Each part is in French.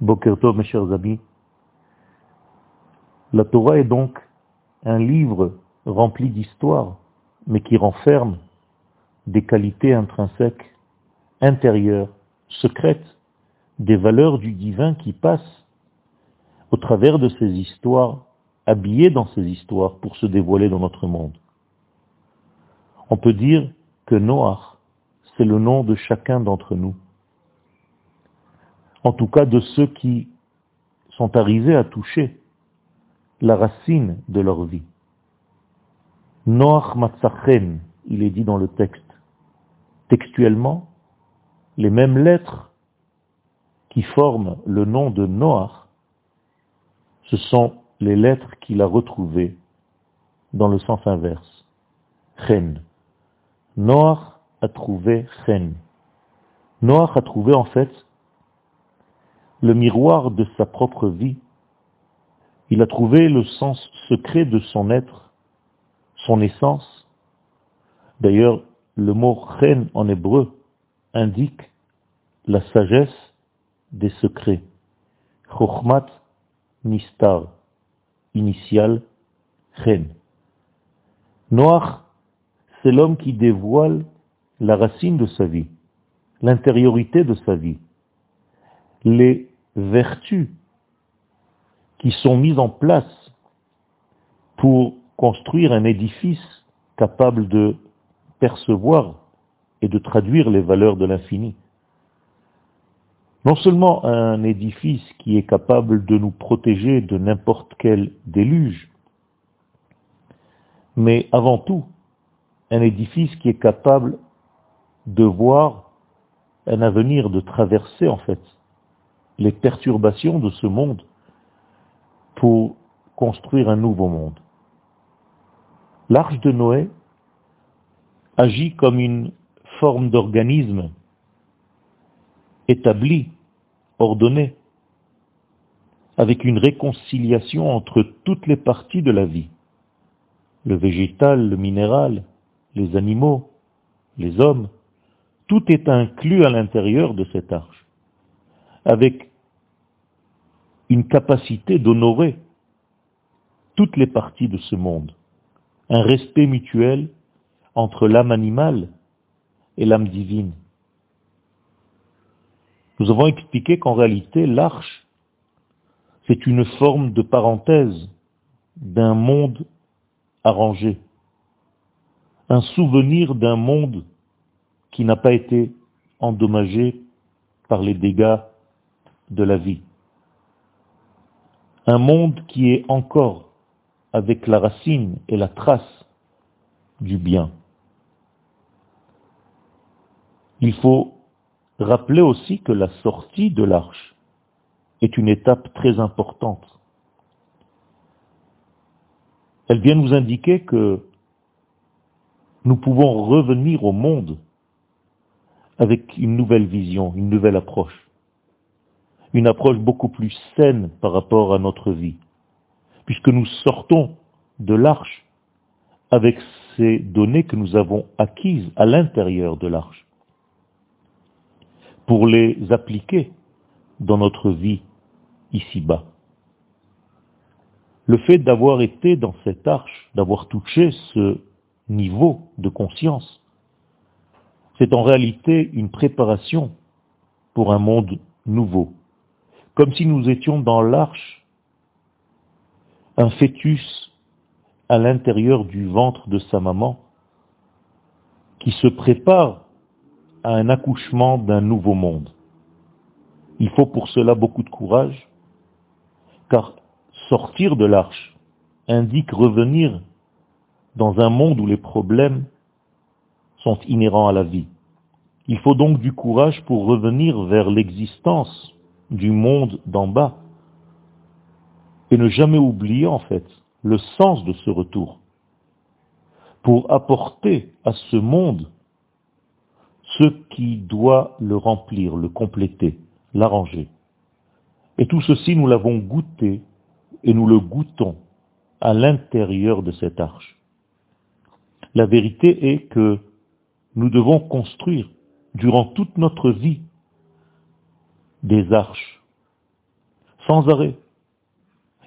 Bokertov, mes chers amis. La Torah est donc un livre rempli d'histoire, mais qui renferme des qualités intrinsèques, intérieures, secrètes, des valeurs du divin qui passent au travers de ces histoires, habillées dans ces histoires pour se dévoiler dans notre monde. On peut dire que Noach, c'est le nom de chacun d'entre nous. En tout cas de ceux qui sont arrivés à toucher la racine de leur vie. Noach Matzachen, il est dit dans le texte. Textuellement, les mêmes lettres qui forment le nom de Noach, ce sont les lettres qu'il a retrouvées dans le sens inverse. Chen. Noach a trouvé Chen. Noach a trouvé en fait le miroir de sa propre vie. Il a trouvé le sens secret de son être, son essence. D'ailleurs, le mot Chen en hébreu indique la sagesse des secrets. Chochmat Nistar, initial Chen. Noach, c'est l'homme qui dévoile la racine de sa vie, l'intériorité de sa vie, les vertus qui sont mises en place pour construire un édifice capable de percevoir et de traduire les valeurs de l'infini. Non seulement un édifice qui est capable de nous protéger de n'importe quel déluge, mais avant tout, un édifice qui est capable de voir un avenir, de traverser en fait les perturbations de ce monde pour construire un nouveau monde. L'arche de Noé agit comme une forme d'organisme établi, ordonné, avec une réconciliation entre toutes les parties de la vie, le végétal, le minéral, les animaux, les hommes, tout est inclus à l'intérieur de cette arche, avec une capacité d'honorer toutes les parties de ce monde, un respect mutuel entre l'âme animale et l'âme divine. Nous avons expliqué qu'en réalité, l'arche, c'est une forme de parenthèse d'un monde arrangé, un souvenir d'un monde qui n'a pas été endommagé par les dégâts de la vie. Un monde qui est encore avec la racine et la trace du bien. Il faut rappeler aussi que la sortie de l'arche est une étape très importante. Elle vient nous indiquer que nous pouvons revenir au monde avec une nouvelle vision, une nouvelle approche. Une approche beaucoup plus saine par rapport à notre vie. Puisque nous sortons de l'arche avec ces données que nous avons acquises à l'intérieur de l'arche pour les appliquer dans notre vie ici-bas. Le fait d'avoir été dans cette arche, d'avoir touché ce niveau de conscience, c'est en réalité une préparation pour un monde nouveau. Comme si nous étions dans l'arche, un fœtus à l'intérieur du ventre de sa maman, qui se prépare à un accouchement d'un nouveau monde. Il faut pour cela beaucoup de courage, car sortir de l'arche indique revenir dans un monde où les problèmes sont inhérents à la vie. Il faut donc du courage pour revenir vers l'existence du monde d'en bas et ne jamais oublier en fait le sens de ce retour pour apporter à ce monde ce qui doit le remplir, le compléter, l'arranger. Et tout ceci, nous l'avons goûté et nous le goûtons à l'intérieur de cette arche. La vérité est que nous devons construire durant toute notre vie des arches sans arrêt.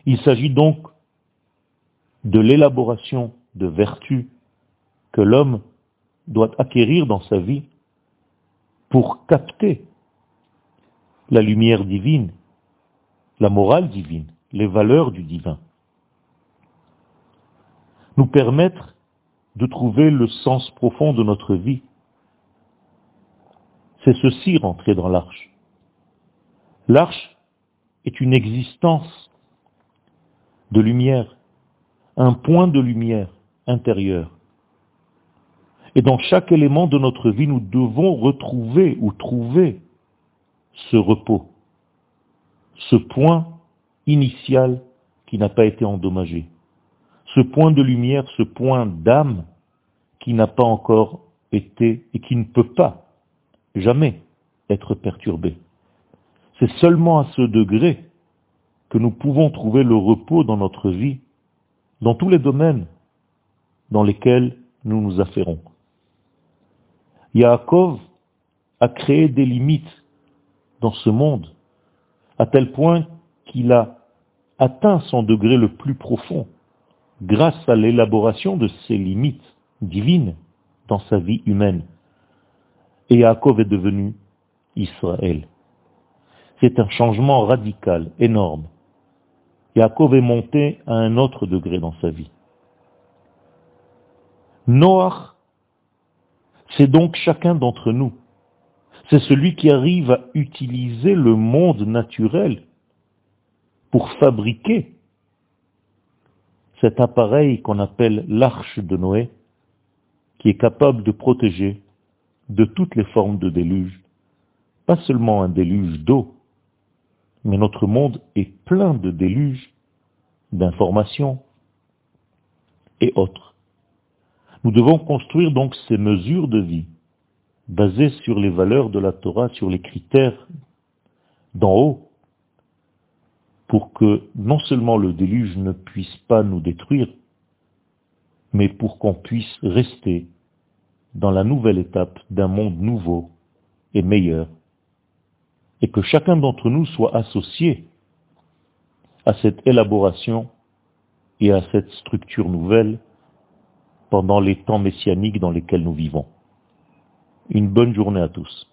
Il s'agit donc de l'élaboration de vertus que l'homme doit acquérir dans sa vie pour capter la lumière divine, la morale divine, les valeurs du divin. Nous permettre de trouver le sens profond de notre vie. C'est ceci rentrer dans l'arche. L'arche est une existence de lumière, un point de lumière intérieure. Et dans chaque élément de notre vie, nous devons retrouver ou trouver ce repos, ce point initial qui n'a pas été endommagé, ce point de lumière, ce point d'âme qui n'a pas encore été et qui ne peut pas jamais être perturbé. C'est seulement à ce degré que nous pouvons trouver le repos dans notre vie, dans tous les domaines dans lesquels nous nous affairons. Yaakov a créé des limites dans ce monde, à tel point qu'il a atteint son degré le plus profond grâce à l'élaboration de ces limites divines dans sa vie humaine. Et Yaakov est devenu Israël. C'est un changement radical, énorme. Yaakov est monté à un autre degré dans sa vie. Noach, c'est donc chacun d'entre nous. C'est celui qui arrive à utiliser le monde naturel pour fabriquer cet appareil qu'on appelle l'arche de Noé, qui est capable de protéger de toutes les formes de déluge, pas seulement un déluge d'eau, mais notre monde est plein de déluges, d'informations et autres. Nous devons construire donc ces mesures de vie basées sur les valeurs de la Torah, sur les critères d'en haut, pour que non seulement le déluge ne puisse pas nous détruire, mais pour qu'on puisse rester dans la nouvelle étape d'un monde nouveau et meilleur, et que chacun d'entre nous soit associé à cette élaboration et à cette structure nouvelle pendant les temps messianiques dans lesquels nous vivons. Une bonne journée à tous.